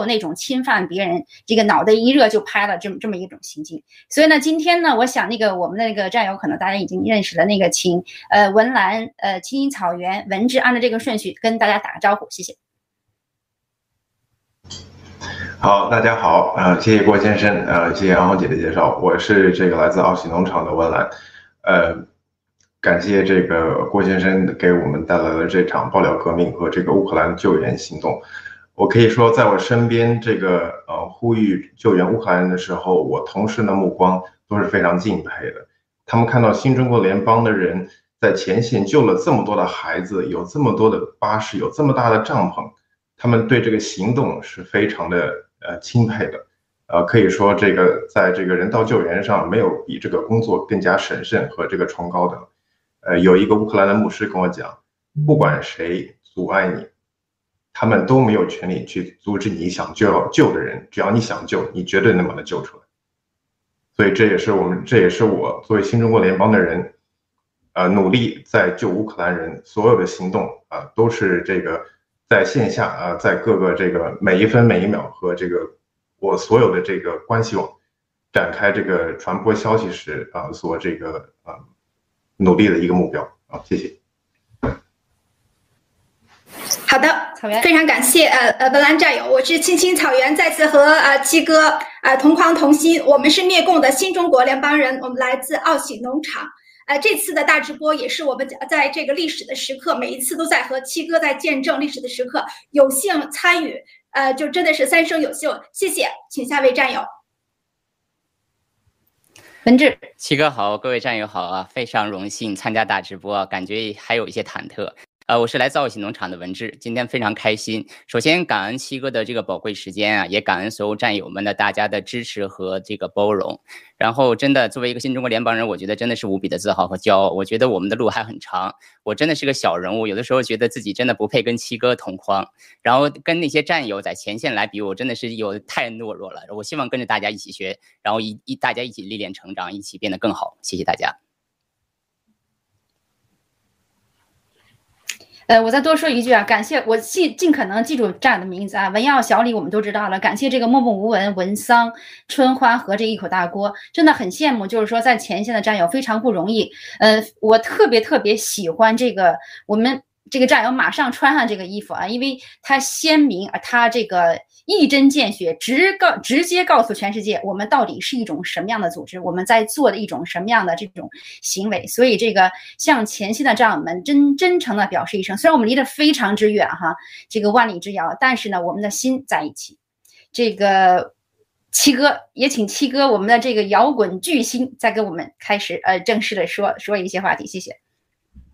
有那种侵犯别人，这个脑袋一热就拍了这么这么一种行径。所以呢，今天呢，我想那个我们的那个战友可能大家已经认识了，那个请呃文兰呃青青草原文志按照这个顺序跟大家打个招呼，谢谢。好，大家好，呃，谢谢郭先生，呃，谢谢安红姐的介绍，我是这个来自奥喜农场的文兰，呃。感谢这个郭先生给我们带来了这场爆料革命和这个乌克兰救援行动。我可以说，在我身边这个呃呼吁救援乌克兰的时候，我同事的目光都是非常敬佩的。他们看到新中国联邦的人在前线救了这么多的孩子，有这么多的巴士，有这么大的帐篷，他们对这个行动是非常的呃钦佩的。呃，可以说这个在这个人道救援上，没有比这个工作更加神圣和这个崇高的。呃，有一个乌克兰的牧师跟我讲，不管谁阻碍你，他们都没有权利去阻止你想救要救的人。只要你想救，你绝对能把他救出来。所以这也是我们，这也是我作为新中国联邦的人，呃，努力在救乌克兰人所有的行动啊、呃，都是这个在线下啊、呃，在各个这个每一分每一秒和这个我所有的这个关系网展开这个传播消息时啊、呃，所这个啊。呃努力的一个目标啊，谢谢。好的，草原非常感谢呃呃文兰战友，我是青青草原，再次和呃七哥呃同框同心，我们是灭共的新中国联邦人，我们来自奥喜农场。呃，这次的大直播也是我们在这个历史的时刻，每一次都在和七哥在见证历史的时刻，有幸参与，呃，就真的是三生有幸，谢谢，请下位战友。文志，七哥好，各位战友好啊，非常荣幸参加大直播，感觉还有一些忐忑。呃，我是来自奥喜农场的文志，今天非常开心。首先感恩七哥的这个宝贵时间啊，也感恩所有战友们的大家的支持和这个包容。然后真的作为一个新中国联邦人，我觉得真的是无比的自豪和骄傲。我觉得我们的路还很长，我真的是个小人物，有的时候觉得自己真的不配跟七哥同框，然后跟那些战友在前线来比，我真的是有太懦弱了。我希望跟着大家一起学，然后一一大家一起历练成长，一起变得更好。谢谢大家。呃，我再多说一句啊，感谢我尽尽可能记住战友的名字啊，文耀、小李我们都知道了。感谢这个默默无闻、文桑、春花和这一口大锅，真的很羡慕，就是说在前线的战友非常不容易。呃，我特别特别喜欢这个我们。这个战友马上穿上这个衣服啊，因为他鲜明啊，他这个一针见血，直告直接告诉全世界，我们到底是一种什么样的组织，我们在做的一种什么样的这种行为。所以，这个向前线的战友们真真诚的表示一声，虽然我们离得非常之远哈，这个万里之遥，但是呢，我们的心在一起。这个七哥也请七哥，我们的这个摇滚巨星，再给我们开始呃正式的说说一些话题，谢谢。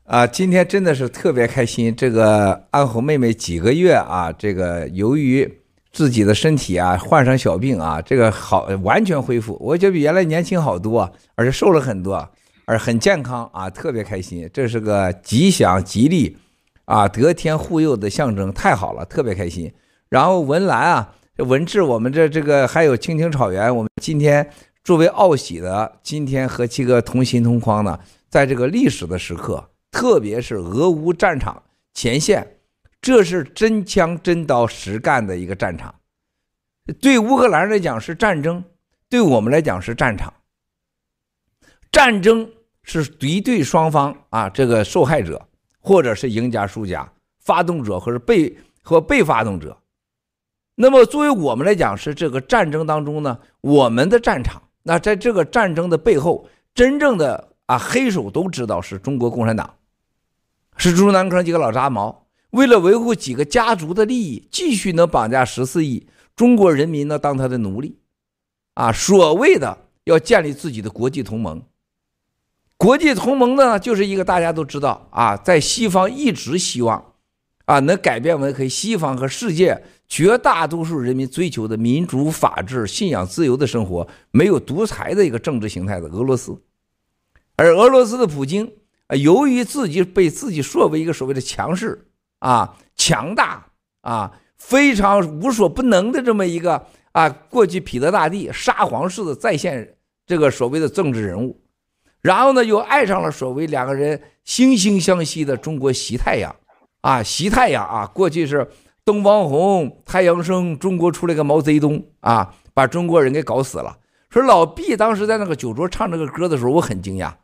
啊，今天真的是特别开心。这个安红妹妹几个月啊，这个由于自己的身体啊患上小病啊，这个好完全恢复，我觉得比原来年轻好多，而且瘦了很多，而很健康啊，特别开心。这是个吉祥吉利啊，得天护佑的象征，太好了，特别开心。然后文兰啊，文志，我们这这个还有青青草原，我们今天作为奥喜的，今天和七哥同心同框呢，在这个历史的时刻。特别是俄乌战场前线，这是真枪真刀实干的一个战场。对乌克兰来讲是战争，对我们来讲是战场。战争是敌对双方啊，这个受害者或者是赢家输家，发动者或者被和被发动者。那么作为我们来讲是这个战争当中呢，我们的战场。那在这个战争的背后，真正的啊黑手都知道是中国共产党。是中南坑几个老杂毛，为了维护几个家族的利益，继续能绑架十四亿中国人民呢当他的奴隶，啊，所谓的要建立自己的国际同盟，国际同盟呢就是一个大家都知道啊，在西方一直希望啊能改变为可以西方和世界绝大多数人民追求的民主、法治、信仰自由的生活，没有独裁的一个政治形态的俄罗斯，而俄罗斯的普京。啊，由于自己被自己说为一个所谓的强势啊、强大啊、非常无所不能的这么一个啊，过去彼得大帝沙皇式的再现这个所谓的政治人物，然后呢，又爱上了所谓两个人惺惺相惜的中国习太阳。啊，习太阳啊，过去是东方红、太阳升，中国出来个毛泽东啊，把中国人给搞死了。说老毕当时在那个酒桌唱这个歌的时候，我很惊讶，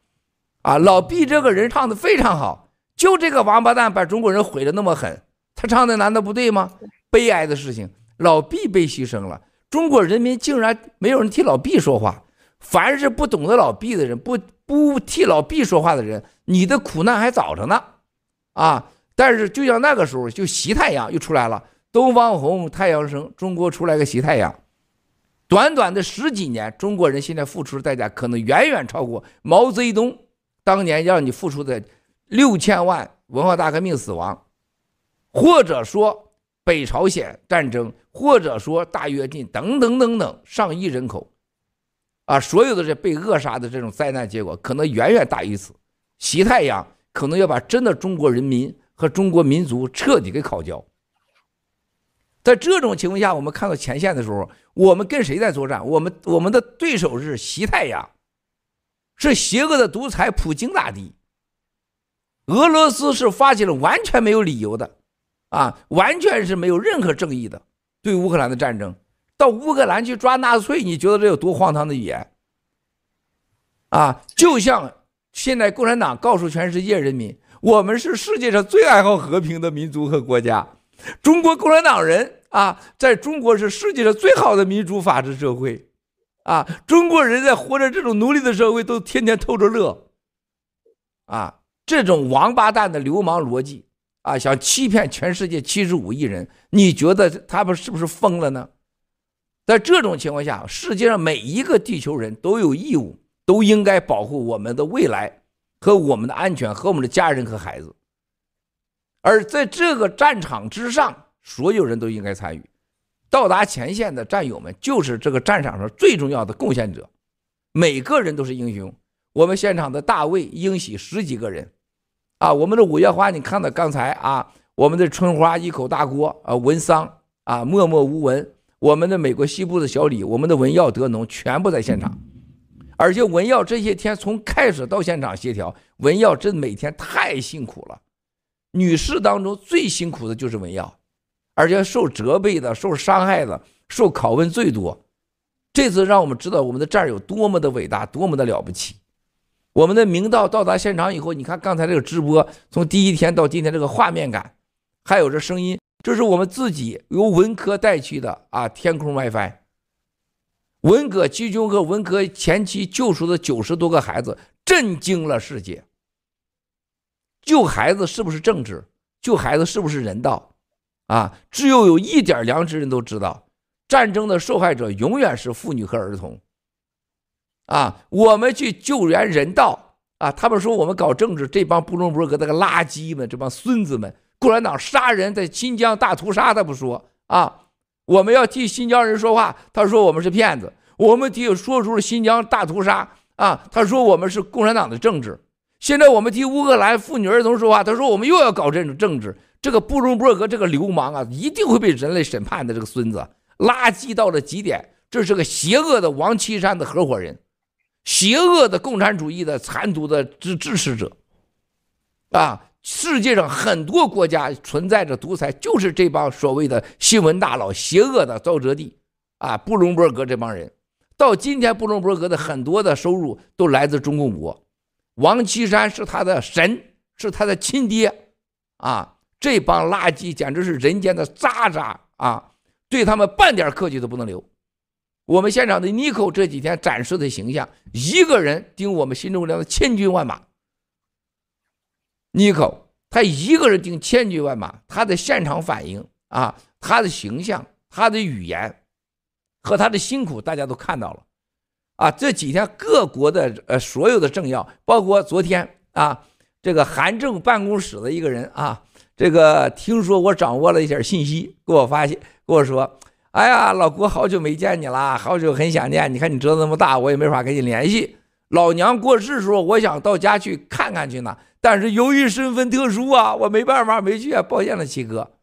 啊，老毕这个人唱的非常好，就这个王八蛋把中国人毁的那么狠，他唱的难道不对吗？悲哀的事情，老毕被牺牲了，中国人民竟然没有人替老毕说话。凡是不懂得老毕的人，不不替老毕说话的人，你的苦难还早着呢，啊！但是就像那个时候，就习太阳又出来了，东方红，太阳升，中国出来个习太阳。短短的十几年，中国人现在付出的代价可能远远超过毛泽东当年让你付出的六千万文化大革命死亡，或者说北朝鲜战争，或者说大跃进等等等等上亿人口，啊，所有的这被扼杀的这种灾难结果，可能远远大于此。西太阳可能要把真的中国人民和中国民族彻底给烤焦。在这种情况下，我们看到前线的时候，我们跟谁在作战？我们我们的对手是西太阳，是邪恶的独裁普京大帝。俄罗斯是发起了完全没有理由的，啊，完全是没有任何正义的对乌克兰的战争。到乌克兰去抓纳粹，你觉得这有多荒唐的语言？啊，就像现在共产党告诉全世界人民，我们是世界上最爱好和平的民族和国家。中国共产党人啊，在中国是世界上最好的民主法治社会，啊，中国人在活着这种奴隶的社会都天天偷着乐，啊，这种王八蛋的流氓逻辑啊，想欺骗全世界七十五亿人，你觉得他们是不是疯了呢？在这种情况下，世界上每一个地球人都有义务，都应该保护我们的未来和我们的安全和我们的家人和孩子。而在这个战场之上，所有人都应该参与。到达前线的战友们就是这个战场上最重要的贡献者，每个人都是英雄。我们现场的大卫、英喜十几个人，啊，我们的五月花，你看到刚才啊，我们的春花一口大锅啊，文桑啊，默默无闻，我们的美国西部的小李，我们的文耀德农全部在现场，而且文耀这些天从开始到现场协调，文耀真每天太辛苦了。女士当中最辛苦的就是文耀，而且受责备的、受伤害的、受拷问最多。这次让我们知道我们的战友多么的伟大，多么的了不起。我们的明道到达现场以后，你看刚才这个直播，从第一天到今天这个画面感，还有这声音，这是我们自己由文科带去的啊，天空 WiFi。文革七军和文革前期救出的九十多个孩子，震惊了世界。救孩子是不是政治？救孩子是不是人道？啊，只有有一点良知人都知道，战争的受害者永远是妇女和儿童。啊，我们去救援人道啊，他们说我们搞政治，这帮布隆伯格那个垃圾们，这帮孙子们，共产党杀人，在新疆大屠杀，他不说啊，我们要替新疆人说话，他说我们是骗子，我们替说出了新疆大屠杀啊，他说我们是共产党的政治。现在我们替乌克兰妇女儿童说话，他说我们又要搞这种政治，这个布隆伯格这个流氓啊，一定会被人类审判的。这个孙子垃圾到了极点，这是个邪恶的王岐山的合伙人，邪恶的共产主义的残毒的支支持者。啊，世界上很多国家存在着独裁，就是这帮所谓的新闻大佬，邪恶的沼泽地啊，布隆伯格这帮人。到今天，布隆伯格的很多的收入都来自中共国。王岐山是他的神，是他的亲爹，啊，这帮垃圾简直是人间的渣渣啊！对他们半点客气都不能留。我们现场的妮蔻这几天展示的形象，一个人顶我们新中国的千军万马。妮蔻他一个人顶千军万马，他的现场反应啊，他的形象，他的语言和他的辛苦，大家都看到了。啊，这几天各国的呃所有的政要，包括昨天啊，这个韩正办公室的一个人啊，这个听说我掌握了一点信息，给我发信跟我说，哎呀，老郭好久没见你了，好久很想念。你看你折腾那么大，我也没法跟你联系。老娘过世的时候，我想到家去看看去呢，但是由于身份特殊啊，我没办法没去啊，抱歉了，七哥。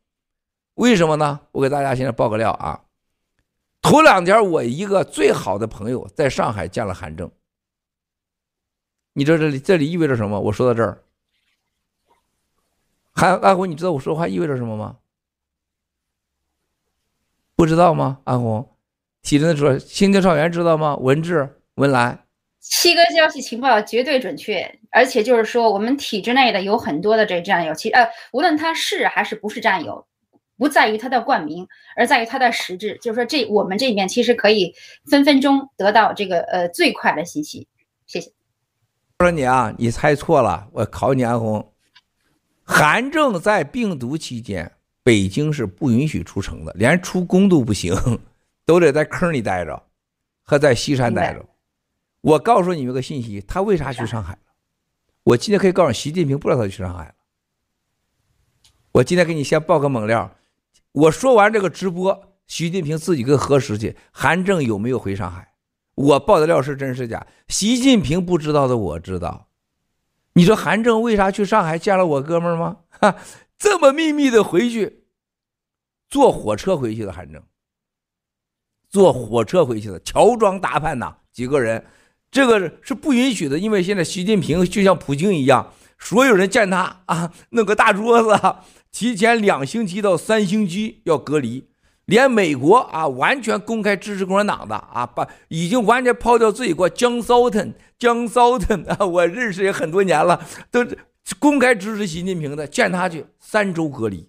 为什么呢？我给大家现在报个料啊。头两天，我一个最好的朋友在上海见了韩正。你知道这里这里意味着什么？我说到这儿，韩阿虎，你知道我说话意味着什么吗？不知道吗？安红，体制内说，青青草原知道吗？文志、文兰，七哥消息情报绝对准确，而且就是说，我们体制内的有很多的这战友，其呃，无论他是还是不是战友，不在于他的冠名，而在于他的实质。就是说，这我们这边其实可以分分钟得到这个呃最快的信息。谢谢。我说你啊，你猜错了，我考你安红。韩正在病毒期间，北京是不允许出城的，连出宫都不行，都得在坑里待着，和在西山待着。我告诉你们个信息，他为啥去上海了？我今天可以告诉习近平，不知道他去上海了。我今天给你先爆个猛料，我说完这个直播，习近平自己跟核实去，韩正有没有回上海？我爆的料是真是假？习近平不知道的，我知道。你说韩正为啥去上海见了我哥们儿吗？哈，这么秘密的回去，坐火车回去的韩正，坐火车回去的，乔装打扮呐，几个人，这个是不允许的，因为现在习近平就像普京一样，所有人见他啊，弄个大桌子，提前两星期到三星期要隔离。连美国啊，完全公开支持共产党的啊，把已经完全抛掉自己过。江骚腾，江骚腾啊，我认识也很多年了，都公开支持习近平的，见他去三周隔离，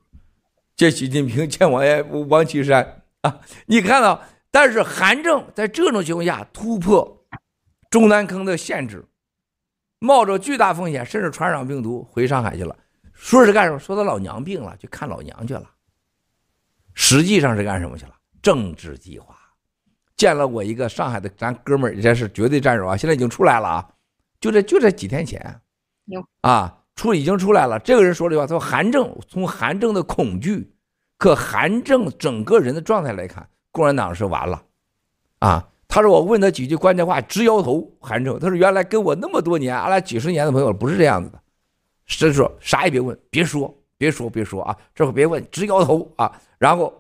见习近平，见王爷王岐山啊，你看到？但是韩正在这种情况下突破中南坑的限制，冒着巨大风险，甚至传染病毒回上海去了，说是干什么？说他老娘病了，去看老娘去了。实际上是干什么去了？政治计划，见了我一个上海的咱哥们儿，这是绝对战友啊！现在已经出来了啊，就这就这几天前，啊，出已经出来了。这个人说了句话，他说韩正从韩正的恐惧，可韩正整个人的状态来看，共产党是完了，啊，他说我问他几句关键话，直摇头。韩正他说原来跟我那么多年，俺俩几十年的朋友不是这样子的，是说啥也别问，别说。别说别说啊，这会别问，直摇头啊。然后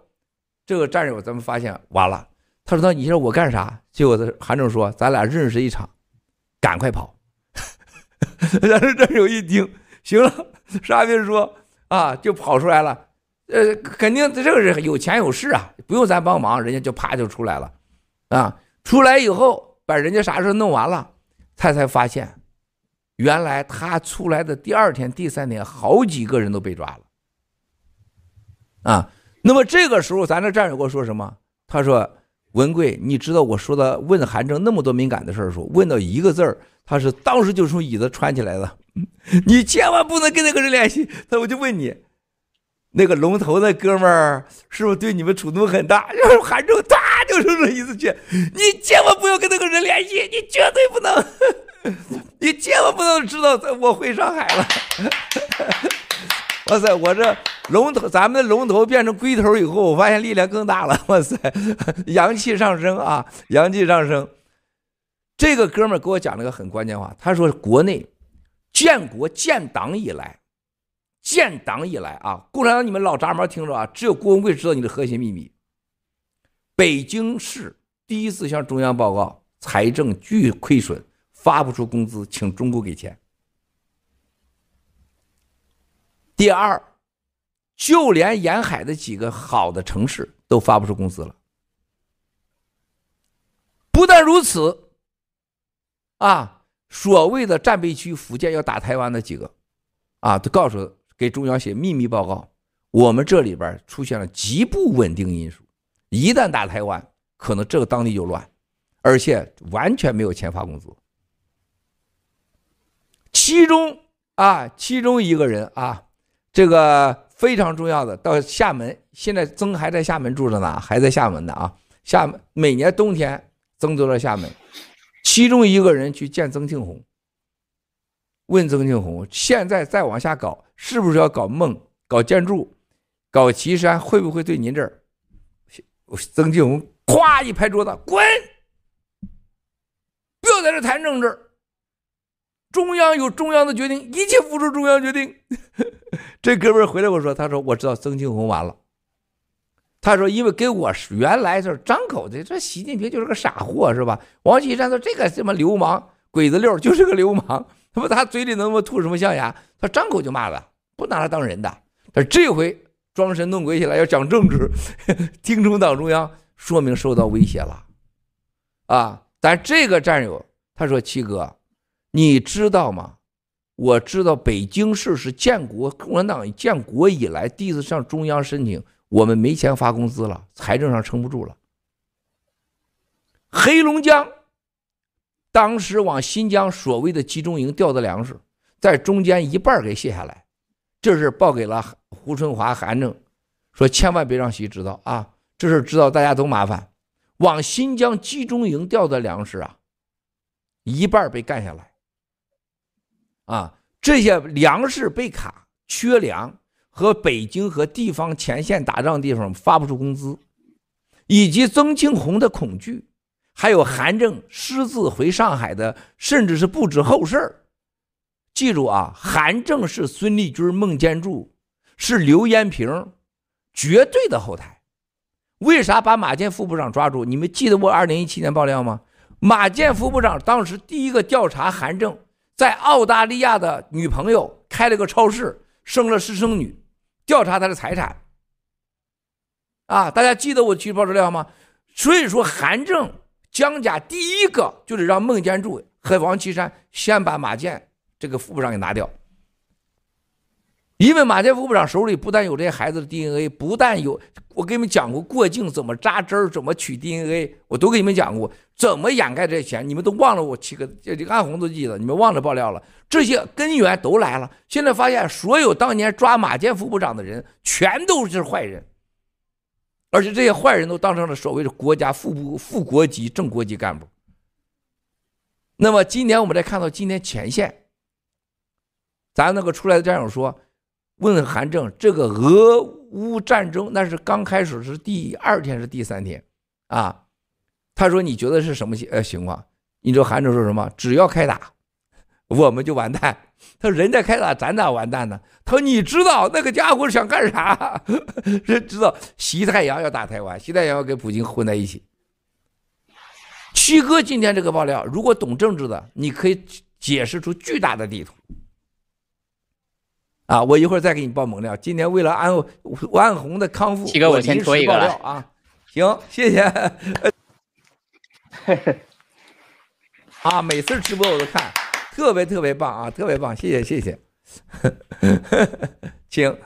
这个战友咱们发现完了，他说：“那你说我干啥？”结果他韩正说：“咱俩认识一场，赶快跑。”但是战友一听，行了，啥也别说啊，就跑出来了。呃，肯定这个人有钱有势啊，不用咱帮忙，人家就啪就出来了啊。出来以后把人家啥事弄完了，他才发现。原来他出来的第二天、第三天，好几个人都被抓了，啊！那么这个时候，咱这战友跟我说什么？他说：“文贵，你知道我说的问韩正那么多敏感的事儿，说问到一个字儿，他是当时就从椅子穿起来了。你千万不能跟那个人联系。他我就问你，那个龙头的哥们儿是不是对你们触动很大？然后韩正哒就从这椅子去，你千万不要跟那个人联系，你绝对不能。”你千万不能知道，我回上海了。哇塞，我这龙头，咱们的龙头变成龟头以后，我发现力量更大了。哇塞，阳气上升啊，阳气上升。这个哥们儿给我讲了个很关键话，他说：国内建国建党以来，建党以来啊，共产党你们老杂毛听着啊，只有郭文贵知道你的核心秘密。北京市第一次向中央报告财政巨亏损。发不出工资，请中国给钱。第二，就连沿海的几个好的城市都发不出工资了。不但如此，啊，所谓的战备区福建要打台湾的几个，啊，都告诉给中央写秘密报告，我们这里边出现了极不稳定因素，一旦打台湾，可能这个当地就乱，而且完全没有钱发工资。其中啊，其中一个人啊，这个非常重要的，到厦门，现在曾还在厦门住着呢，还在厦门呢啊。厦门每年冬天，曾都在厦门。其中一个人去见曾庆红，问曾庆红，现在再往下搞，是不是要搞梦、搞建筑、搞岐山，会不会对您这儿？曾庆红咵一拍桌子，滚！不要在这谈政治。中央有中央的决定，一切服从中央决定。这哥们儿回来我说，他说我知道曾庆红完了。他说因为给我原来是张口的，这习近平就是个傻货是吧？王岐山说这个什么流氓鬼子六就是个流氓，他说他嘴里能不能吐什么象牙？他张口就骂了，不拿他当人的。他这回装神弄鬼起来要讲政治，听从党中央，说明受到威胁了，啊！但这个战友他说：“七哥，你知道吗？我知道北京市是建国共产党建国以来第一次向中央申请，我们没钱发工资了，财政上撑不住了。黑龙江当时往新疆所谓的集中营调的粮食，在中间一半给卸下来，这事报给了胡春华、韩正，说千万别让习知道啊。”这事知道大家都麻烦，往新疆集中营调的粮食啊，一半被干下来。啊，这些粮食被卡，缺粮，和北京和地方前线打仗地方发不出工资，以及曾庆红的恐惧，还有韩正私自回上海的，甚至是不知后事。记住啊，韩正是孙立军、孟建柱，是刘延平绝对的后台。为啥把马建副部长抓住？你们记得我二零一七年爆料吗？马建副部长当时第一个调查韩正在澳大利亚的女朋友开了个超市，生了私生女，调查他的财产。啊，大家记得我去报资料吗？所以说，韩正江家第一个就是让孟建柱和王岐山先把马建这个副部长给拿掉。因为马建副部长手里不但有这些孩子的 DNA，不但有，我给你们讲过过境怎么扎针，怎么取 DNA，我都给你们讲过，怎么掩盖这些钱，你们都忘了我七个，这这个安红都记得，你们忘了爆料了，这些根源都来了。现在发现，所有当年抓马建副部长的人，全都是坏人，而且这些坏人都当成了所谓的国家副部、副国级、正国级干部。那么今年我们再看到今天前线，咱那个出来的战友说。问韩正，这个俄乌战争那是刚开始是第二天是第三天，啊，他说你觉得是什么情呃情况？你知道韩正说什么？只要开打，我们就完蛋。他说人家开打，咱咋完蛋呢？他说你知道那个家伙想干啥？人知道习太阳要打台湾，习太阳要跟普京混在一起。七哥今天这个爆料，如果懂政治的，你可以解释出巨大的地图。啊，我一会儿再给你报猛料。今天为了安安红的康复，七哥，我先说一个啊。行，谢谢。啊，每次直播我都看，特别特别棒啊，特别棒，谢谢谢谢。请，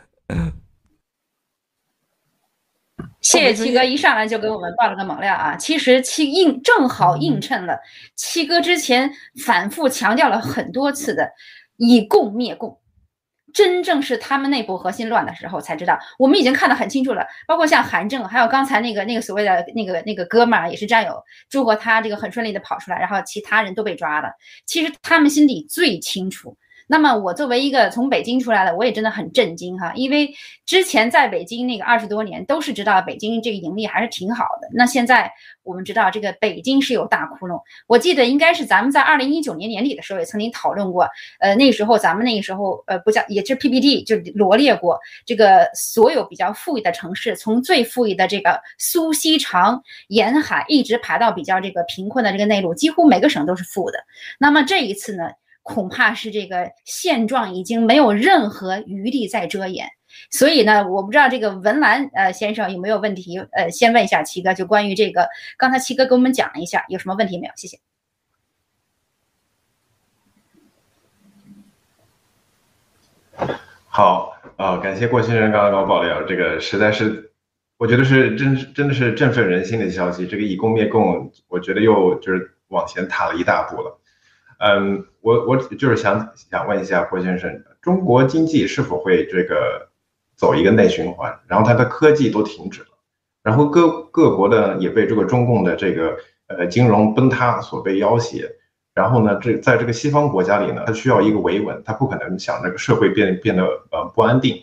谢谢七哥一上来就给我们报了个猛料啊。其实七映正好映衬了七哥之前反复强调了很多次的以共灭共。真正是他们内部核心乱的时候才知道，我们已经看得很清楚了。包括像韩正，还有刚才那个那个所谓的那个那个哥们儿，也是战友，祝贺他这个很顺利的跑出来，然后其他人都被抓了。其实他们心里最清楚。那么我作为一个从北京出来的，我也真的很震惊哈，因为之前在北京那个二十多年都是知道北京这个盈利还是挺好的。那现在我们知道这个北京是有大窟窿，我记得应该是咱们在二零一九年年底的时候也曾经讨论过，呃，那时候咱们那个时候呃不叫也是 PPT 就罗列过这个所有比较富裕的城市，从最富裕的这个苏锡常沿海一直排到比较这个贫困的这个内陆，几乎每个省都是负的。那么这一次呢？恐怕是这个现状已经没有任何余地再遮掩，所以呢，我不知道这个文澜呃先生有没有问题？呃，先问一下七哥，就关于这个，刚才七哥给我们讲了一下，有什么问题没有？谢谢。好，啊、感谢郭先生刚刚给我爆料，这个实在是，我觉得是真真的是振奋人心的消息。这个以共灭共，我觉得又就是往前踏了一大步了。嗯，我我就是想想问一下郭先生，中国经济是否会这个走一个内循环？然后它的科技都停止了，然后各各国的也被这个中共的这个呃金融崩塌所被要挟，然后呢，这在这个西方国家里呢，它需要一个维稳，它不可能想这个社会变变得呃不安定。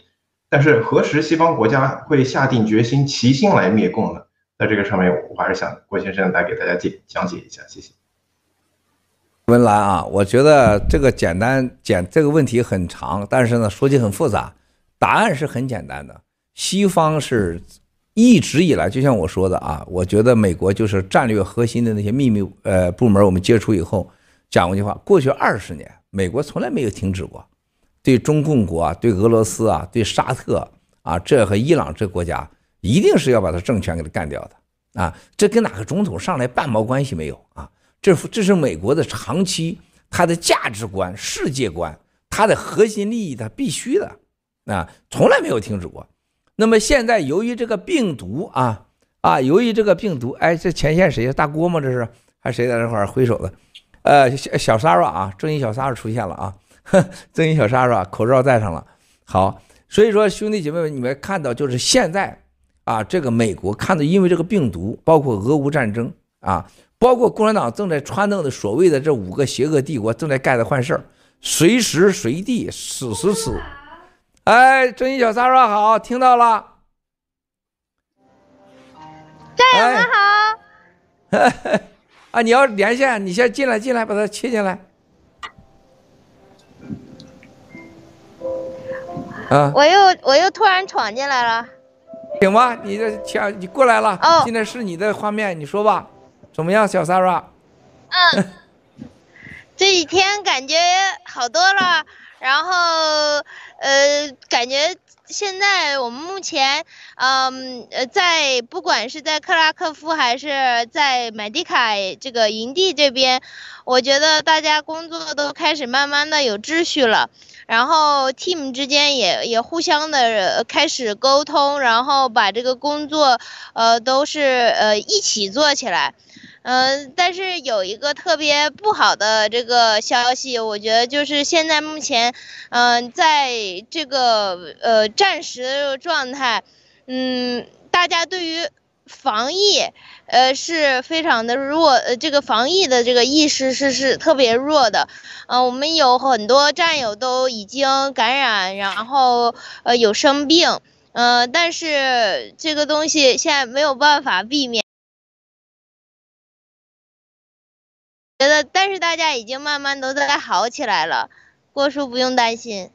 但是何时西方国家会下定决心齐心来灭共呢？在这个上面，我还是想郭先生来给大家解讲解一下，谢谢。文澜啊，我觉得这个简单简这个问题很长，但是呢，说起很复杂。答案是很简单的，西方是一直以来，就像我说的啊，我觉得美国就是战略核心的那些秘密呃部门，我们接触以后讲过一句话：过去二十年，美国从来没有停止过对中共国、对俄罗斯啊、对沙特啊，这和伊朗这国家一定是要把他政权给他干掉的啊，这跟哪个总统上来半毛关系没有啊？这这是美国的长期它的价值观、世界观，它的核心利益，它必须的啊，从来没有停止过。那么现在由于这个病毒啊啊，由于这个病毒，哎，这前线谁呀？大郭吗？这是还谁在这块儿挥手的？呃，小小 Sarah 啊，正义小 Sarah 出现了啊，正义小 Sarah 口罩戴上了。好，所以说兄弟姐妹们，你们看到就是现在啊，这个美国看到因为这个病毒，包括俄乌战争啊，包括共产党正在撺弄的所谓的这五个邪恶帝国正在干的坏事儿，随时随地此时此。哎，正义小 Sarah 好，听到了。战友们好。哎 啊！你要连线，你先进来，进来，把它切进来。啊！我又我又突然闯进来了。行吧，你这切，你过来了。哦。现在是你的画面，你说吧，怎么样，小 Sarah？嗯。这几天感觉好多了，然后呃，感觉。现在我们目前，嗯呃，在不管是在克拉科夫还是在买迪凯这个营地这边，我觉得大家工作都开始慢慢的有秩序了，然后 team 之间也也互相的开始沟通，然后把这个工作，呃，都是呃一起做起来。嗯、呃，但是有一个特别不好的这个消息，我觉得就是现在目前，嗯、在这个呃战时的状态，嗯，大家对于防疫，呃是非常的弱，呃这个防疫的这个意识是是特别弱的，嗯、呃，我们有很多战友都已经感染，然后呃有生病，嗯、呃，但是这个东西现在没有办法避免。觉得，但是大家已经慢慢都在好起来了，郭叔不用担心。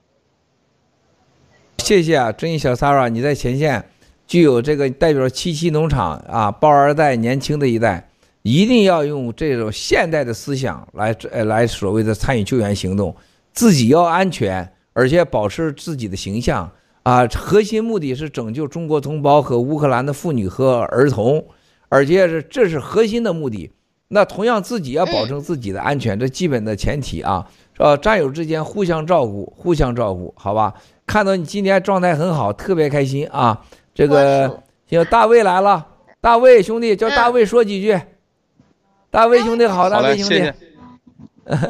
谢谢啊，正义小 s a r a 你在前线，具有这个代表七七农场啊，包二代年轻的一代，一定要用这种现代的思想来呃来所谓的参与救援行动，自己要安全，而且保持自己的形象啊，核心目的是拯救中国同胞和乌克兰的妇女和儿童，而且是这是核心的目的。那同样自己要保证自己的安全，这基本的前提啊，呃，战友之间互相照顾，互相照顾，好吧？看到你今天状态很好，特别开心啊！这个行，大卫来了，大卫兄弟叫大卫说几句。大卫兄弟好，大卫兄弟。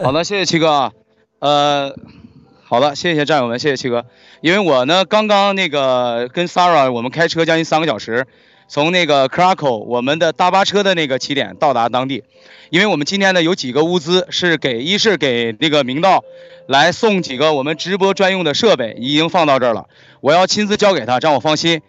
好的，谢谢七哥。呃，好的，谢谢战友们，谢谢七哥。因为我呢，刚刚那个跟 Sarah 我们开车将近三个小时。从那个 Krakow 我们的大巴车的那个起点到达当地，因为我们今天呢有几个物资是给，一是给那个明道来送几个我们直播专用的设备，已经放到这儿了，我要亲自交给他，让我放心。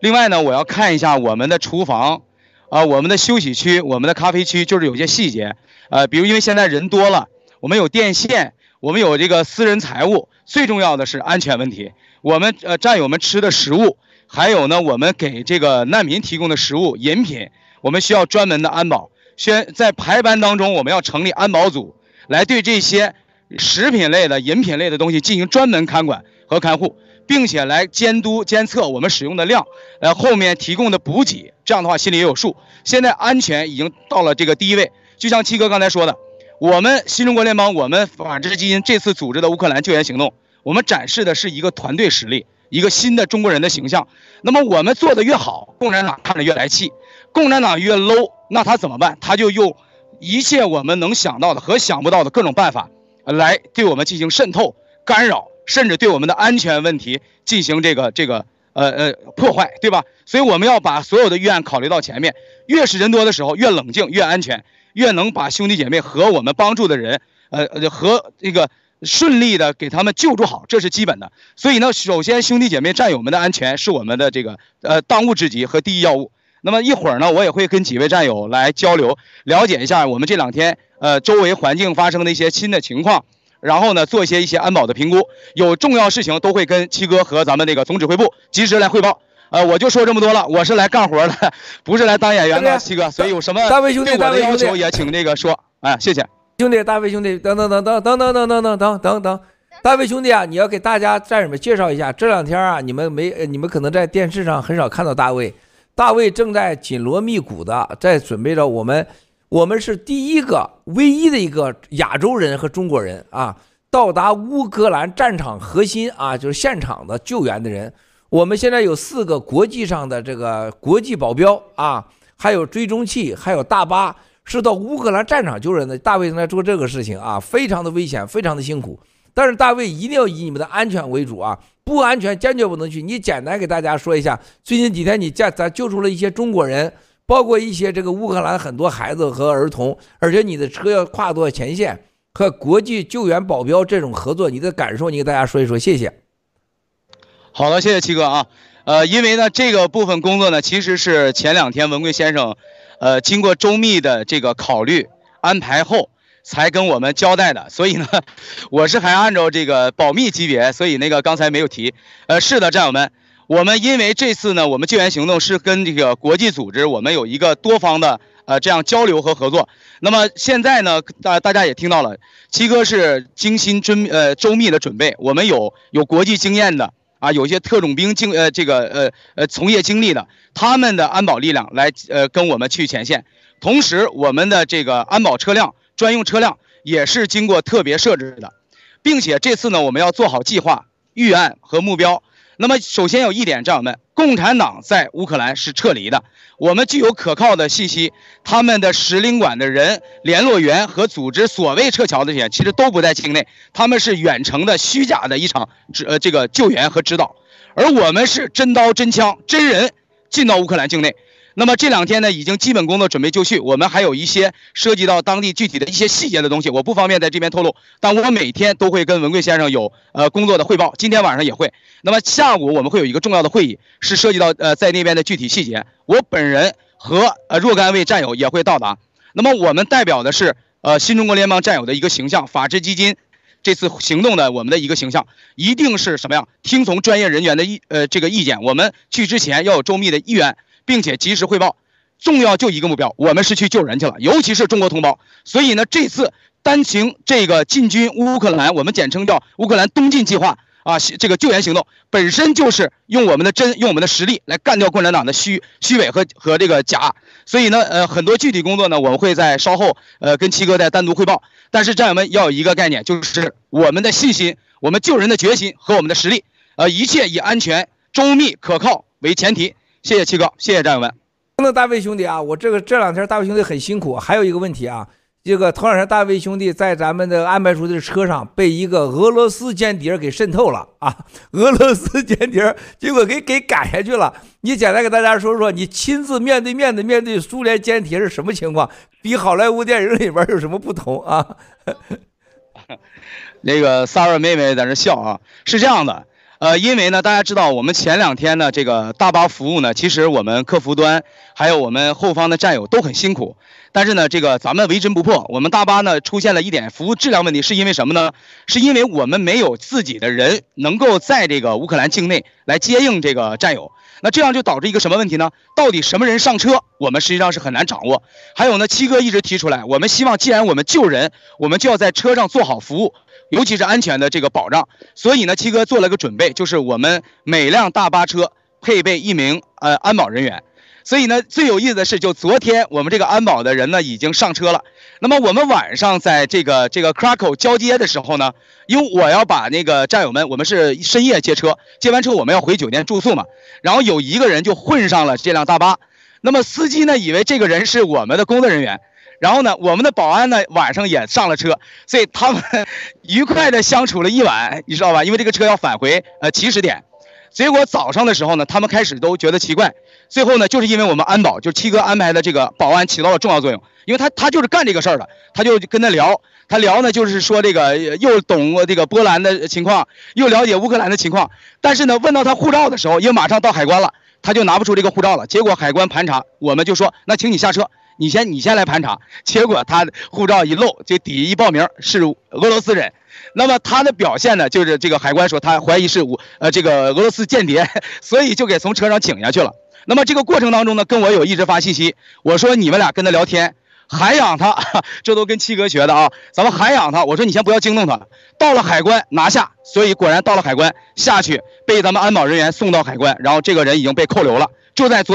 另外呢，我要看一下我们的厨房，啊，我们的休息区，我们的咖啡区，就是有些细节，呃，比如因为现在人多了，我们有电线，我们有这个私人财物，最重要的是安全问题，我们呃战友们吃的食物。还有呢，我们给这个难民提供的食物、饮品，我们需要专门的安保。先在排班当中，我们要成立安保组，来对这些食品类的、饮品类的东西进行专门看管和看护，并且来监督监测我们使用的量，呃，后面提供的补给，这样的话心里也有数。现在安全已经到了这个第一位，就像七哥刚才说的，我们新中国联邦，我们法治基金这次组织的乌克兰救援行动，我们展示的是一个团队实力。一个新的中国人的形象，那么我们做的越好，共产党看着越来气；共产党越 low，那他怎么办？他就用一切我们能想到的和想不到的各种办法，来对我们进行渗透、干扰，甚至对我们的安全问题进行这个这个呃呃破坏，对吧？所以我们要把所有的预案考虑到前面，越是人多的时候，越冷静、越安全，越能把兄弟姐妹和我们帮助的人，呃和这个。顺利的给他们救助好，这是基本的。所以呢，首先兄弟姐妹战友们的安全是我们的这个呃当务之急和第一要务。那么一会儿呢，我也会跟几位战友来交流，了解一下我们这两天呃周围环境发生的一些新的情况，然后呢做一些一些安保的评估。有重要事情都会跟七哥和咱们那个总指挥部及时来汇报。呃，我就说这么多了，我是来干活的，不是来当演员的，七哥。所以有什么对我的要求也请那个说。哎，谢谢。兄弟，大卫兄弟，等等等等等等等等等等等等，大卫兄弟啊，你要给大家战友们介绍一下，这两天啊，你们没，你们可能在电视上很少看到大卫。大卫正在紧锣密鼓的在准备着我们，我们是第一个、唯一的一个亚洲人和中国人啊，到达乌克兰战场核心啊，就是现场的救援的人。我们现在有四个国际上的这个国际保镖啊，还有追踪器，还有大巴，是到乌克兰战场救人的。大卫正在做这个事情啊，非常的危险，非常的辛苦。但是大卫一定要以你们的安全为主啊。不安全，坚决不能去。你简单给大家说一下，最近几天你救咱救出了一些中国人，包括一些这个乌克兰很多孩子和儿童，而且你的车要跨过前线，和国际救援保镖这种合作，你的感受，你给大家说一说，谢谢。好的，谢谢七哥啊。呃，因为呢，这个部分工作呢，其实是前两天文贵先生，呃，经过周密的这个考虑安排后。才跟我们交代的，所以呢，我是还按照这个保密级别，所以那个刚才没有提。呃，是的，战友们，我们因为这次呢，我们救援行动是跟这个国际组织，我们有一个多方的呃这样交流和合作。那么现在呢，大大家也听到了，七哥是精心准呃周密的准备，我们有有国际经验的啊，有些特种兵经呃这个呃呃从业经历的，他们的安保力量来呃跟我们去前线，同时我们的这个安保车辆。专用车辆也是经过特别设置的，并且这次呢，我们要做好计划、预案和目标。那么，首先有一点，战友们，共产党在乌克兰是撤离的，我们具有可靠的信息，他们的使领馆的人、联络员和组织所谓撤侨的人，其实都不在境内，他们是远程的虚假的一场指呃这个救援和指导，而我们是真刀真枪真人进到乌克兰境内。那么这两天呢，已经基本工作准备就绪，我们还有一些涉及到当地具体的一些细节的东西，我不方便在这边透露。但我每天都会跟文贵先生有呃工作的汇报，今天晚上也会。那么下午我们会有一个重要的会议，是涉及到呃在那边的具体细节。我本人和呃若干位战友也会到达。那么我们代表的是呃新中国联邦战友的一个形象，法治基金这次行动的我们的一个形象，一定是什么样？听从专业人员的意呃这个意见，我们去之前要有周密的意愿。并且及时汇报，重要就一个目标，我们是去救人去了，尤其是中国同胞。所以呢，这次单行这个进军乌克兰，我们简称叫乌克兰东进计划啊，这个救援行动本身就是用我们的真，用我们的实力来干掉共产党的虚虚伪和和这个假。所以呢，呃，很多具体工作呢，我们会在稍后呃跟七哥再单独汇报。但是战友们要有一个概念，就是我们的信心，我们救人的决心和我们的实力，呃，一切以安全、周密、可靠为前提。谢谢七哥，谢谢战友们。那大卫兄弟啊，我这个这两天大卫兄弟很辛苦。还有一个问题啊，这个头两天大卫兄弟在咱们的安排出的车上被一个俄罗斯间谍给渗透了啊，俄罗斯间谍结果给给赶下去了。你简单给大家说说，你亲自面对面的面对苏联间谍是什么情况？比好莱坞电影里边有什么不同啊？那个萨尔妹妹在那笑啊，是这样的。呃，因为呢，大家知道，我们前两天呢，这个大巴服务呢，其实我们客服端还有我们后方的战友都很辛苦。但是呢，这个咱们为真不破，我们大巴呢出现了一点服务质量问题，是因为什么呢？是因为我们没有自己的人能够在这个乌克兰境内来接应这个战友。那这样就导致一个什么问题呢？到底什么人上车，我们实际上是很难掌握。还有呢，七哥一直提出来，我们希望既然我们救人，我们就要在车上做好服务。尤其是安全的这个保障，所以呢，七哥做了个准备，就是我们每辆大巴车配备一名呃安保人员。所以呢，最有意思的是，就昨天我们这个安保的人呢已经上车了。那么我们晚上在这个这个 Krakow 交接的时候呢，因为我要把那个战友们，我们是深夜接车，接完车我们要回酒店住宿嘛，然后有一个人就混上了这辆大巴，那么司机呢以为这个人是我们的工作人员。然后呢，我们的保安呢晚上也上了车，所以他们 愉快的相处了一晚，你知道吧？因为这个车要返回呃起始点，结果早上的时候呢，他们开始都觉得奇怪，最后呢，就是因为我们安保，就是七哥安排的这个保安起到了重要作用，因为他他就是干这个事儿的，他就跟他聊，他聊呢就是说这个又懂这个波兰的情况，又了解乌克兰的情况，但是呢，问到他护照的时候，因为马上到海关了，他就拿不出这个护照了，结果海关盘查，我们就说那请你下车。你先，你先来盘查。结果他护照一露，就底下一报名是俄罗斯人。那么他的表现呢，就是这个海关说他怀疑是我呃这个俄罗斯间谍，所以就给从车上请下去了。那么这个过程当中呢，跟我有一直发信息，我说你们俩跟他聊天，涵养他，这都跟七哥学的啊。咱们涵养他，我说你先不要惊动他。到了海关拿下，所以果然到了海关下去，被咱们安保人员送到海关，然后这个人已经被扣留了。就在昨天。